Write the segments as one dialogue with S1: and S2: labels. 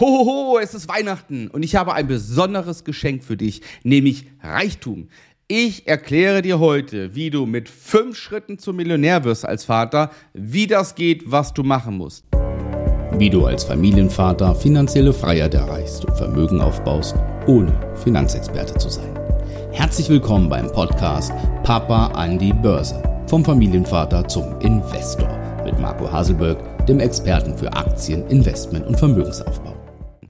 S1: Hohoho, es ist Weihnachten und ich habe ein besonderes Geschenk für dich, nämlich Reichtum. Ich erkläre dir heute, wie du mit fünf Schritten zum Millionär wirst als Vater, wie das geht, was du machen musst.
S2: Wie du als Familienvater finanzielle Freiheit erreichst und Vermögen aufbaust, ohne Finanzexperte zu sein. Herzlich willkommen beim Podcast Papa an die Börse. Vom Familienvater zum Investor mit Marco Haselberg, dem Experten für Aktien, Investment und Vermögensaufbau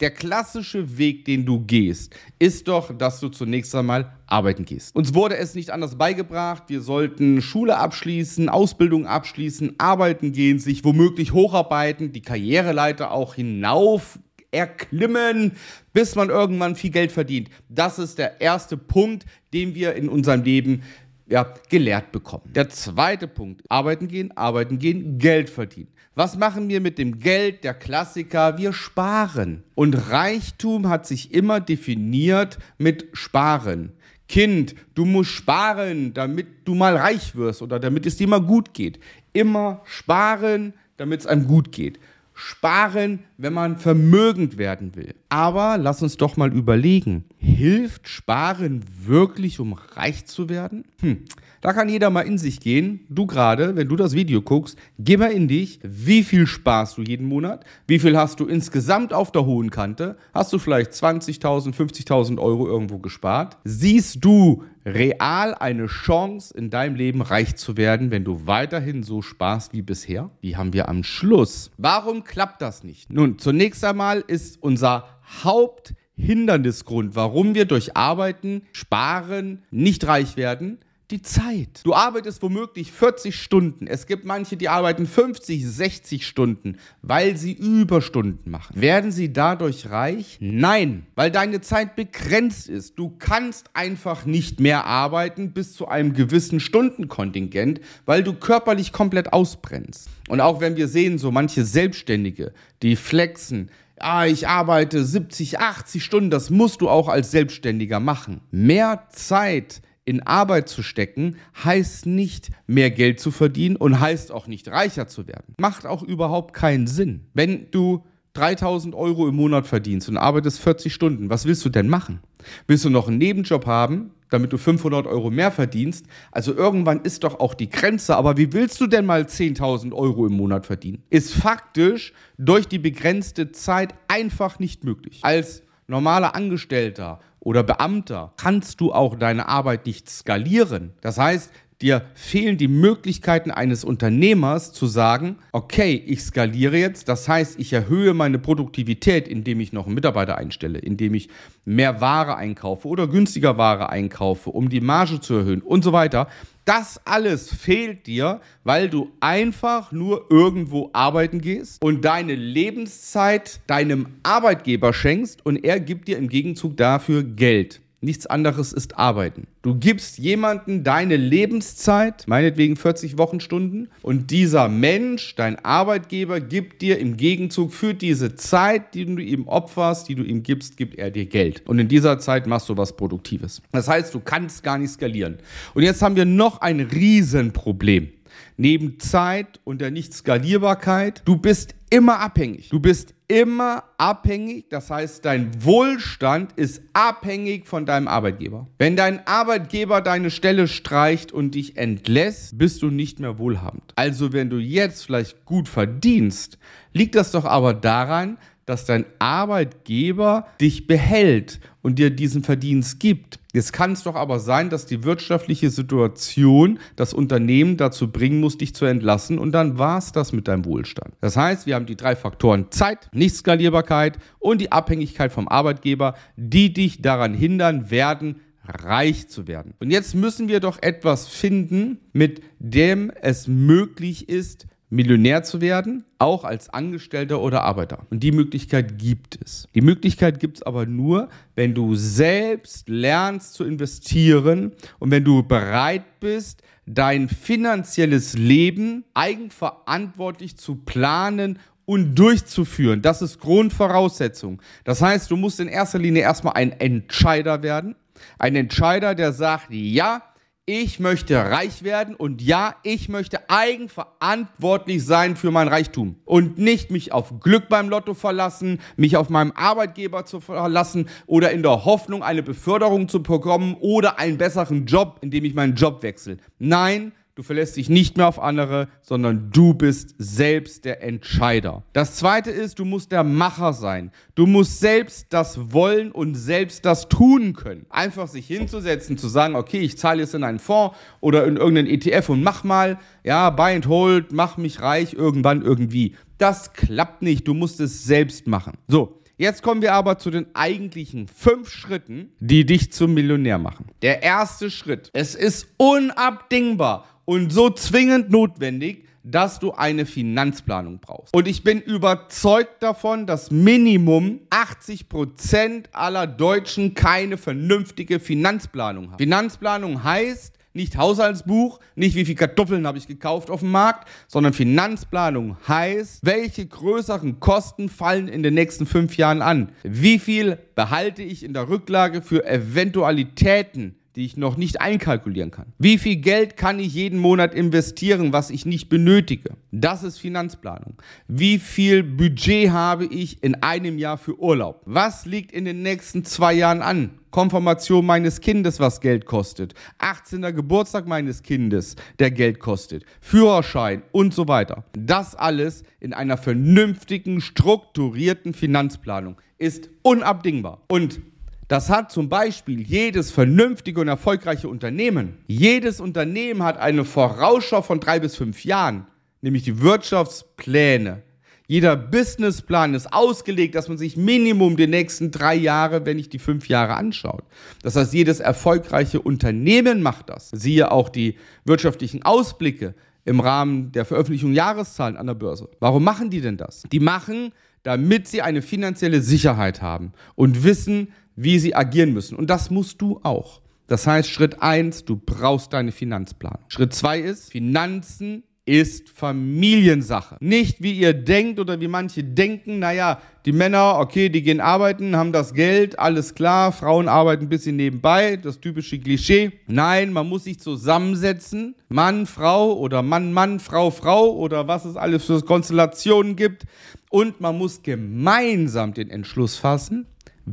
S1: der klassische Weg, den du gehst, ist doch, dass du zunächst einmal arbeiten gehst. Uns wurde es nicht anders beigebracht. Wir sollten Schule abschließen, Ausbildung abschließen, arbeiten gehen, sich womöglich hocharbeiten, die Karriereleiter auch hinauf erklimmen, bis man irgendwann viel Geld verdient. Das ist der erste Punkt, den wir in unserem Leben ja, gelehrt bekommen. Der zweite Punkt, arbeiten gehen, arbeiten gehen, Geld verdienen. Was machen wir mit dem Geld? Der Klassiker, wir sparen. Und Reichtum hat sich immer definiert mit Sparen. Kind, du musst sparen, damit du mal reich wirst oder damit es dir mal gut geht. Immer sparen, damit es einem gut geht sparen, wenn man vermögend werden will. Aber lass uns doch mal überlegen, hilft Sparen wirklich, um reich zu werden? Hm, da kann jeder mal in sich gehen. Du gerade, wenn du das Video guckst, geh mal in dich. Wie viel sparst du jeden Monat? Wie viel hast du insgesamt auf der hohen Kante? Hast du vielleicht 20.000, 50.000 Euro irgendwo gespart? Siehst du real eine Chance in deinem Leben reich zu werden, wenn du weiterhin so sparst wie bisher? Die haben wir am Schluss. Warum klappt das nicht? Nun, zunächst einmal ist unser Haupthindernisgrund, warum wir durch Arbeiten, Sparen nicht reich werden, die Zeit. Du arbeitest womöglich 40 Stunden. Es gibt manche, die arbeiten 50, 60 Stunden, weil sie Überstunden machen. Werden sie dadurch reich? Nein, weil deine Zeit begrenzt ist. Du kannst einfach nicht mehr arbeiten bis zu einem gewissen Stundenkontingent, weil du körperlich komplett ausbrennst. Und auch wenn wir sehen, so manche Selbstständige, die flexen, ah, ich arbeite 70, 80 Stunden, das musst du auch als Selbstständiger machen. Mehr Zeit in Arbeit zu stecken, heißt nicht mehr Geld zu verdienen und heißt auch nicht reicher zu werden. Macht auch überhaupt keinen Sinn. Wenn du 3000 Euro im Monat verdienst und arbeitest 40 Stunden, was willst du denn machen? Willst du noch einen Nebenjob haben, damit du 500 Euro mehr verdienst? Also irgendwann ist doch auch die Grenze, aber wie willst du denn mal 10.000 Euro im Monat verdienen? Ist faktisch durch die begrenzte Zeit einfach nicht möglich. Als normaler Angestellter oder Beamter kannst du auch deine Arbeit nicht skalieren. Das heißt, dir fehlen die Möglichkeiten eines Unternehmers zu sagen, okay, ich skaliere jetzt, das heißt, ich erhöhe meine Produktivität, indem ich noch einen Mitarbeiter einstelle, indem ich mehr Ware einkaufe oder günstiger Ware einkaufe, um die Marge zu erhöhen und so weiter. Das alles fehlt dir, weil du einfach nur irgendwo arbeiten gehst und deine Lebenszeit deinem Arbeitgeber schenkst und er gibt dir im Gegenzug dafür Geld. Nichts anderes ist Arbeiten. Du gibst jemanden deine Lebenszeit, meinetwegen 40 Wochenstunden, und dieser Mensch, dein Arbeitgeber, gibt dir im Gegenzug für diese Zeit, die du ihm opferst, die du ihm gibst, gibt er dir Geld. Und in dieser Zeit machst du was Produktives. Das heißt, du kannst gar nicht skalieren. Und jetzt haben wir noch ein Riesenproblem neben Zeit und der Nicht-Skalierbarkeit, du bist immer abhängig. Du bist immer abhängig, das heißt, dein Wohlstand ist abhängig von deinem Arbeitgeber. Wenn dein Arbeitgeber deine Stelle streicht und dich entlässt, bist du nicht mehr wohlhabend. Also wenn du jetzt vielleicht gut verdienst, liegt das doch aber daran, dass dein Arbeitgeber dich behält und dir diesen Verdienst gibt. Jetzt kann es doch aber sein, dass die wirtschaftliche Situation das Unternehmen dazu bringen muss, dich zu entlassen und dann war es das mit deinem Wohlstand. Das heißt, wir haben die drei Faktoren Zeit, Nichtskalierbarkeit und die Abhängigkeit vom Arbeitgeber, die dich daran hindern werden, reich zu werden. Und jetzt müssen wir doch etwas finden, mit dem es möglich ist, Millionär zu werden, auch als Angestellter oder Arbeiter. Und die Möglichkeit gibt es. Die Möglichkeit gibt es aber nur, wenn du selbst lernst zu investieren und wenn du bereit bist, dein finanzielles Leben eigenverantwortlich zu planen und durchzuführen. Das ist Grundvoraussetzung. Das heißt, du musst in erster Linie erstmal ein Entscheider werden. Ein Entscheider, der sagt, ja, ich möchte reich werden und ja, ich möchte eigenverantwortlich sein für mein Reichtum und nicht mich auf Glück beim Lotto verlassen, mich auf meinem Arbeitgeber zu verlassen oder in der Hoffnung, eine Beförderung zu bekommen oder einen besseren Job, indem ich meinen Job wechsle. Nein, Du verlässt dich nicht mehr auf andere, sondern du bist selbst der Entscheider. Das zweite ist, du musst der Macher sein. Du musst selbst das wollen und selbst das tun können. Einfach sich hinzusetzen, zu sagen, okay, ich zahle jetzt in einen Fonds oder in irgendeinen ETF und mach mal, ja, buy and hold, mach mich reich irgendwann irgendwie. Das klappt nicht. Du musst es selbst machen. So. Jetzt kommen wir aber zu den eigentlichen fünf Schritten, die dich zum Millionär machen. Der erste Schritt. Es ist unabdingbar und so zwingend notwendig, dass du eine Finanzplanung brauchst. Und ich bin überzeugt davon, dass Minimum 80 Prozent aller Deutschen keine vernünftige Finanzplanung haben. Finanzplanung heißt, nicht Haushaltsbuch, nicht wie viel Kartoffeln habe ich gekauft auf dem Markt, sondern Finanzplanung heißt, welche größeren Kosten fallen in den nächsten fünf Jahren an? Wie viel behalte ich in der Rücklage für Eventualitäten? Die ich noch nicht einkalkulieren kann. Wie viel Geld kann ich jeden Monat investieren, was ich nicht benötige? Das ist Finanzplanung. Wie viel Budget habe ich in einem Jahr für Urlaub? Was liegt in den nächsten zwei Jahren an? Konfirmation meines Kindes, was Geld kostet. 18. Geburtstag meines Kindes, der Geld kostet. Führerschein und so weiter. Das alles in einer vernünftigen, strukturierten Finanzplanung ist unabdingbar. Und das hat zum Beispiel jedes vernünftige und erfolgreiche Unternehmen. Jedes Unternehmen hat eine Vorausschau von drei bis fünf Jahren, nämlich die Wirtschaftspläne. Jeder Businessplan ist ausgelegt, dass man sich Minimum die nächsten drei Jahre, wenn nicht die fünf Jahre anschaut. Das heißt, jedes erfolgreiche Unternehmen macht das. Siehe auch die wirtschaftlichen Ausblicke im Rahmen der Veröffentlichung Jahreszahlen an der Börse. Warum machen die denn das? Die machen, damit sie eine finanzielle Sicherheit haben und wissen, wie sie agieren müssen. Und das musst du auch. Das heißt, Schritt eins, du brauchst deine Finanzplanung. Schritt zwei ist, Finanzen ist Familiensache. Nicht wie ihr denkt oder wie manche denken, naja, die Männer, okay, die gehen arbeiten, haben das Geld, alles klar, Frauen arbeiten ein bisschen nebenbei, das typische Klischee. Nein, man muss sich zusammensetzen, Mann, Frau oder Mann, Mann, Frau, Frau oder was es alles für Konstellationen gibt. Und man muss gemeinsam den Entschluss fassen,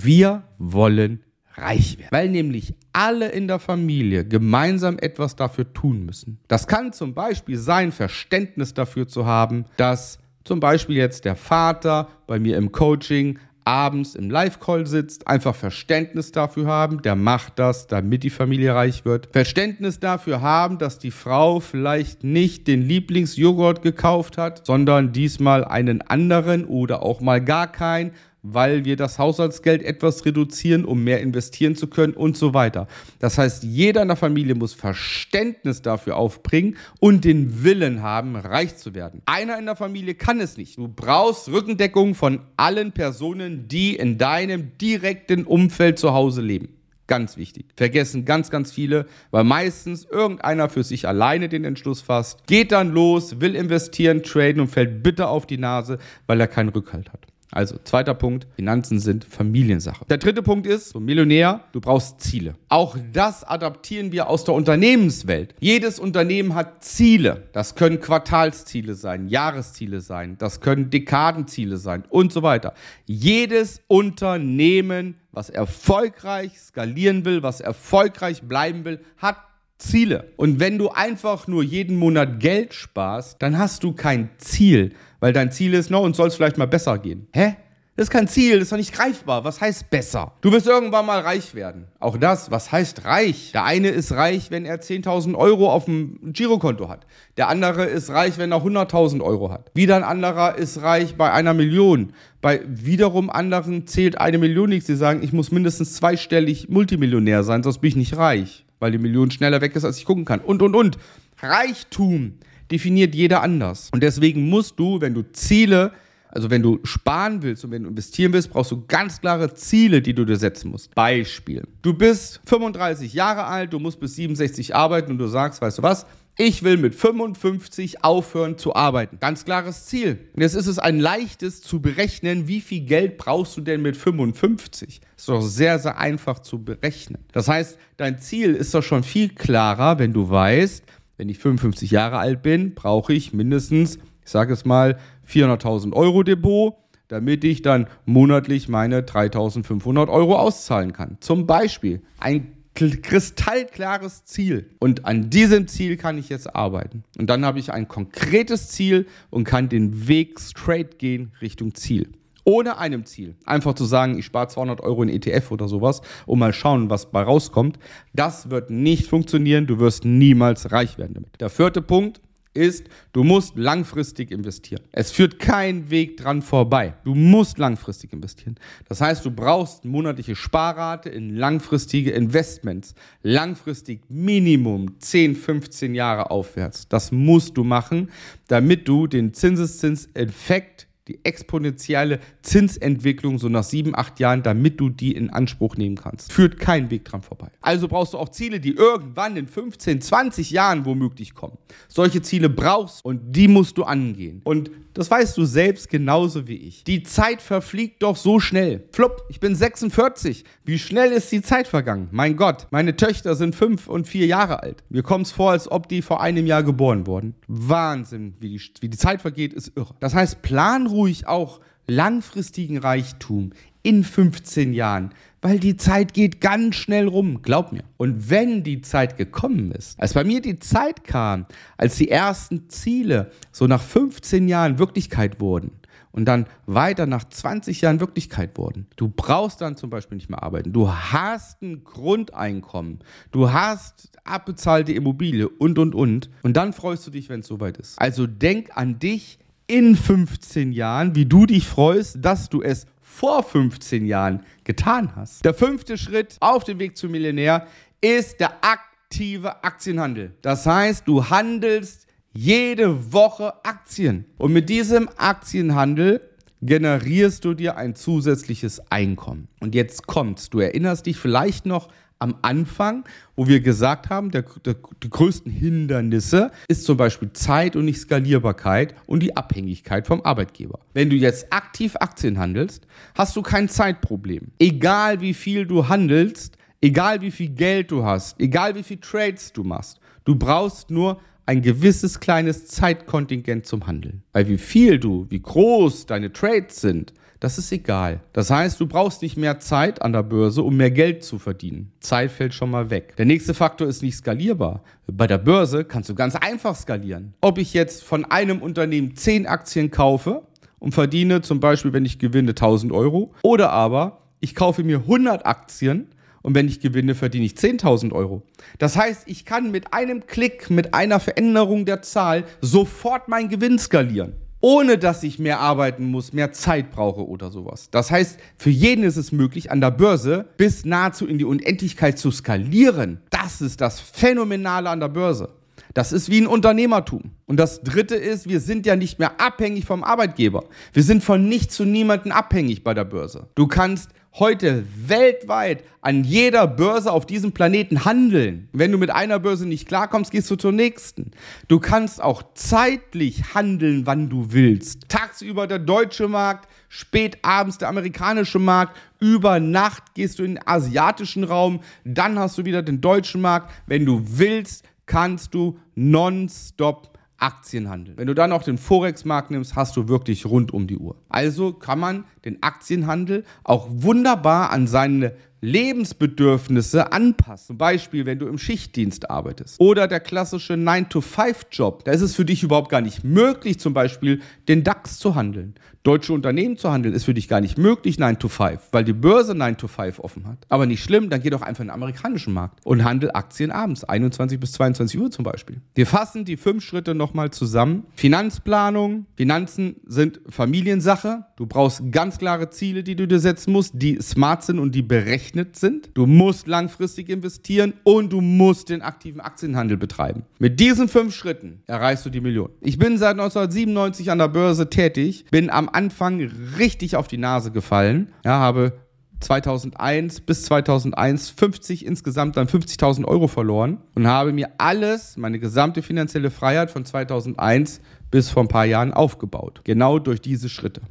S1: wir wollen reich werden. Weil nämlich alle in der Familie gemeinsam etwas dafür tun müssen. Das kann zum Beispiel sein, Verständnis dafür zu haben, dass zum Beispiel jetzt der Vater bei mir im Coaching abends im Live-Call sitzt, einfach Verständnis dafür haben, der macht das, damit die Familie reich wird. Verständnis dafür haben, dass die Frau vielleicht nicht den Lieblingsjoghurt gekauft hat, sondern diesmal einen anderen oder auch mal gar keinen weil wir das Haushaltsgeld etwas reduzieren, um mehr investieren zu können und so weiter. Das heißt, jeder in der Familie muss Verständnis dafür aufbringen und den Willen haben, reich zu werden. Einer in der Familie kann es nicht. Du brauchst Rückendeckung von allen Personen, die in deinem direkten Umfeld zu Hause leben. Ganz wichtig. Vergessen ganz, ganz viele, weil meistens irgendeiner für sich alleine den Entschluss fasst, geht dann los, will investieren, traden und fällt bitter auf die Nase, weil er keinen Rückhalt hat. Also, zweiter Punkt, Finanzen sind Familiensache. Der dritte Punkt ist, so Millionär, du brauchst Ziele. Auch das adaptieren wir aus der Unternehmenswelt. Jedes Unternehmen hat Ziele. Das können Quartalsziele sein, Jahresziele sein, das können Dekadenziele sein und so weiter. Jedes Unternehmen, was erfolgreich skalieren will, was erfolgreich bleiben will, hat Ziele. Und wenn du einfach nur jeden Monat Geld sparst, dann hast du kein Ziel, weil dein Ziel ist, no, uns soll es vielleicht mal besser gehen. Hä? Das ist kein Ziel, das ist doch nicht greifbar. Was heißt besser? Du wirst irgendwann mal reich werden. Auch das, was heißt reich? Der eine ist reich, wenn er 10.000 Euro auf dem Girokonto hat. Der andere ist reich, wenn er 100.000 Euro hat. Wieder ein anderer ist reich bei einer Million. Bei wiederum anderen zählt eine Million nichts. Sie sagen, ich muss mindestens zweistellig Multimillionär sein, sonst bin ich nicht reich weil die Million schneller weg ist, als ich gucken kann. Und, und, und. Reichtum definiert jeder anders. Und deswegen musst du, wenn du Ziele, also wenn du sparen willst und wenn du investieren willst, brauchst du ganz klare Ziele, die du dir setzen musst. Beispiel. Du bist 35 Jahre alt, du musst bis 67 arbeiten und du sagst, weißt du was, Ich will mit 55 aufhören zu arbeiten. Ganz klares Ziel. Und jetzt ist es ein leichtes zu berechnen, wie viel Geld brauchst du denn mit 55? Ist doch sehr, sehr einfach zu berechnen. Das heißt, dein Ziel ist doch schon viel klarer, wenn du weißt, wenn ich 55 Jahre alt bin, brauche ich mindestens, ich sage es mal, 400.000 Euro Depot, damit ich dann monatlich meine 3.500 Euro auszahlen kann. Zum Beispiel ein kristallklares Ziel. Und an diesem Ziel kann ich jetzt arbeiten. Und dann habe ich ein konkretes Ziel und kann den Weg straight gehen Richtung Ziel. Ohne einem Ziel. Einfach zu sagen, ich spare 200 Euro in ETF oder sowas und mal schauen, was bei rauskommt. Das wird nicht funktionieren. Du wirst niemals reich werden damit. Der vierte Punkt ist, du musst langfristig investieren. Es führt kein Weg dran vorbei. Du musst langfristig investieren. Das heißt, du brauchst monatliche Sparrate in langfristige Investments. Langfristig Minimum 10, 15 Jahre aufwärts. Das musst du machen, damit du den Zinseszinseffekt die exponentielle Zinsentwicklung so nach sieben, acht Jahren, damit du die in Anspruch nehmen kannst. Führt kein Weg dran vorbei. Also brauchst du auch Ziele, die irgendwann in 15, 20 Jahren womöglich kommen. Solche Ziele brauchst und die musst du angehen. Und das weißt du selbst genauso wie ich. Die Zeit verfliegt doch so schnell. Flupp, ich bin 46. Wie schnell ist die Zeit vergangen? Mein Gott, meine Töchter sind fünf und vier Jahre alt. Mir kommt es vor, als ob die vor einem Jahr geboren wurden. Wahnsinn, wie die, wie die Zeit vergeht, ist irre. Das heißt, plan ruhig auch langfristigen Reichtum in 15 Jahren, weil die Zeit geht ganz schnell rum, glaub mir. Und wenn die Zeit gekommen ist, als bei mir die Zeit kam, als die ersten Ziele so nach 15 Jahren Wirklichkeit wurden, und dann weiter nach 20 Jahren Wirklichkeit wurden. Du brauchst dann zum Beispiel nicht mehr arbeiten. Du hast ein Grundeinkommen. Du hast abbezahlte Immobilie und, und, und. Und dann freust du dich, wenn es soweit ist. Also denk an dich in 15 Jahren, wie du dich freust, dass du es vor 15 Jahren getan hast. Der fünfte Schritt auf dem Weg zum Millionär ist der aktive Aktienhandel. Das heißt, du handelst jede Woche Aktien. Und mit diesem Aktienhandel generierst du dir ein zusätzliches Einkommen. Und jetzt kommt's. Du erinnerst dich vielleicht noch am Anfang, wo wir gesagt haben, der, der, die größten Hindernisse ist zum Beispiel Zeit und nicht Skalierbarkeit und die Abhängigkeit vom Arbeitgeber. Wenn du jetzt aktiv Aktien handelst, hast du kein Zeitproblem. Egal wie viel du handelst, egal wie viel Geld du hast, egal wie viel Trades du machst, du brauchst nur ein gewisses kleines Zeitkontingent zum Handeln. Weil wie viel du, wie groß deine Trades sind, das ist egal. Das heißt, du brauchst nicht mehr Zeit an der Börse, um mehr Geld zu verdienen. Zeit fällt schon mal weg. Der nächste Faktor ist nicht skalierbar. Bei der Börse kannst du ganz einfach skalieren. Ob ich jetzt von einem Unternehmen 10 Aktien kaufe und verdiene zum Beispiel, wenn ich gewinne, 1000 Euro, oder aber ich kaufe mir 100 Aktien und wenn ich gewinne, verdiene ich 10.000 Euro. Das heißt, ich kann mit einem Klick, mit einer Veränderung der Zahl sofort meinen Gewinn skalieren. Ohne dass ich mehr arbeiten muss, mehr Zeit brauche oder sowas. Das heißt, für jeden ist es möglich, an der Börse bis nahezu in die Unendlichkeit zu skalieren. Das ist das Phänomenale an der Börse. Das ist wie ein Unternehmertum. Und das Dritte ist, wir sind ja nicht mehr abhängig vom Arbeitgeber. Wir sind von nichts zu niemandem abhängig bei der Börse. Du kannst heute weltweit an jeder Börse auf diesem Planeten handeln. Wenn du mit einer Börse nicht klarkommst, gehst du zur nächsten. Du kannst auch zeitlich handeln, wann du willst. Tagsüber der deutsche Markt, spät abends der amerikanische Markt, über Nacht gehst du in den asiatischen Raum, dann hast du wieder den deutschen Markt. Wenn du willst, kannst du nonstop Aktienhandel. Wenn du dann auch den Forex-Markt nimmst, hast du wirklich rund um die Uhr. Also kann man den Aktienhandel auch wunderbar an seine Lebensbedürfnisse anpassen. Zum Beispiel, wenn du im Schichtdienst arbeitest. Oder der klassische 9-to-5-Job. Da ist es für dich überhaupt gar nicht möglich, zum Beispiel den DAX zu handeln. Deutsche Unternehmen zu handeln ist für dich gar nicht möglich 9-to-5, weil die Börse 9-to-5 offen hat. Aber nicht schlimm, dann geh doch einfach in den amerikanischen Markt und handel Aktien abends, 21 bis 22 Uhr zum Beispiel. Wir fassen die fünf Schritte nochmal zusammen. Finanzplanung. Finanzen sind Familiensache. Du brauchst ganz klare Ziele, die du dir setzen musst, die smart sind und die berechnet berechnet sind. Du musst langfristig investieren und du musst den aktiven Aktienhandel betreiben. Mit diesen fünf Schritten erreichst du die Million. Ich bin seit 1997 an der Börse tätig, bin am Anfang richtig auf die Nase gefallen, ja, habe 2001 bis 2001 50 insgesamt dann 50.000 Euro verloren und habe mir alles, meine gesamte finanzielle Freiheit von 2001 bis vor ein paar Jahren aufgebaut. Genau durch diese Schritte.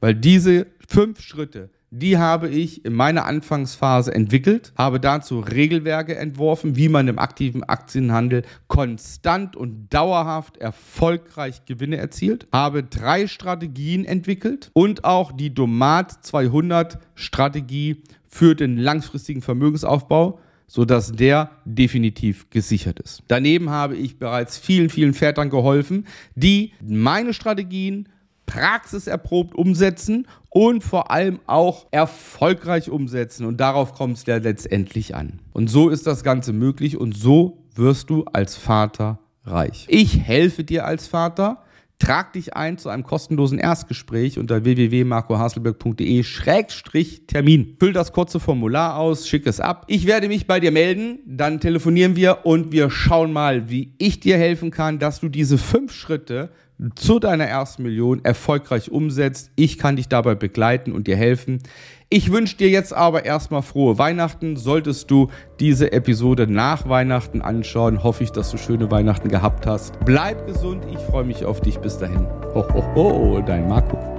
S1: Weil diese fünf Schritte die habe ich in meiner Anfangsphase entwickelt, habe dazu Regelwerke entworfen, wie man im aktiven Aktienhandel konstant und dauerhaft erfolgreich Gewinne erzielt, habe drei Strategien entwickelt und auch die Domat 200 Strategie für den langfristigen Vermögensaufbau sodass der definitiv gesichert ist. Daneben habe ich bereits vielen, vielen Vätern geholfen, die meine Strategien praxiserprobt umsetzen und vor allem auch erfolgreich umsetzen. Und darauf kommt es ja letztendlich an. Und so ist das Ganze möglich und so wirst du als Vater reich. Ich helfe dir als Vater. Trag dich ein zu einem kostenlosen Erstgespräch unter www.marcohaselberg.de-termin. Füll das kurze Formular aus, schick es ab. Ich werde mich bei dir melden, dann telefonieren wir und wir schauen mal, wie ich dir helfen kann, dass du diese fünf Schritte zu deiner ersten Million erfolgreich umsetzt. Ich kann dich dabei begleiten und dir helfen. Ich wünsche dir jetzt aber erstmal frohe Weihnachten. Solltest du diese Episode nach Weihnachten anschauen, hoffe ich, dass du schöne Weihnachten gehabt hast. Bleib gesund, ich freue mich auf dich. Bis dahin. Ho, ho, ho, dein Marco.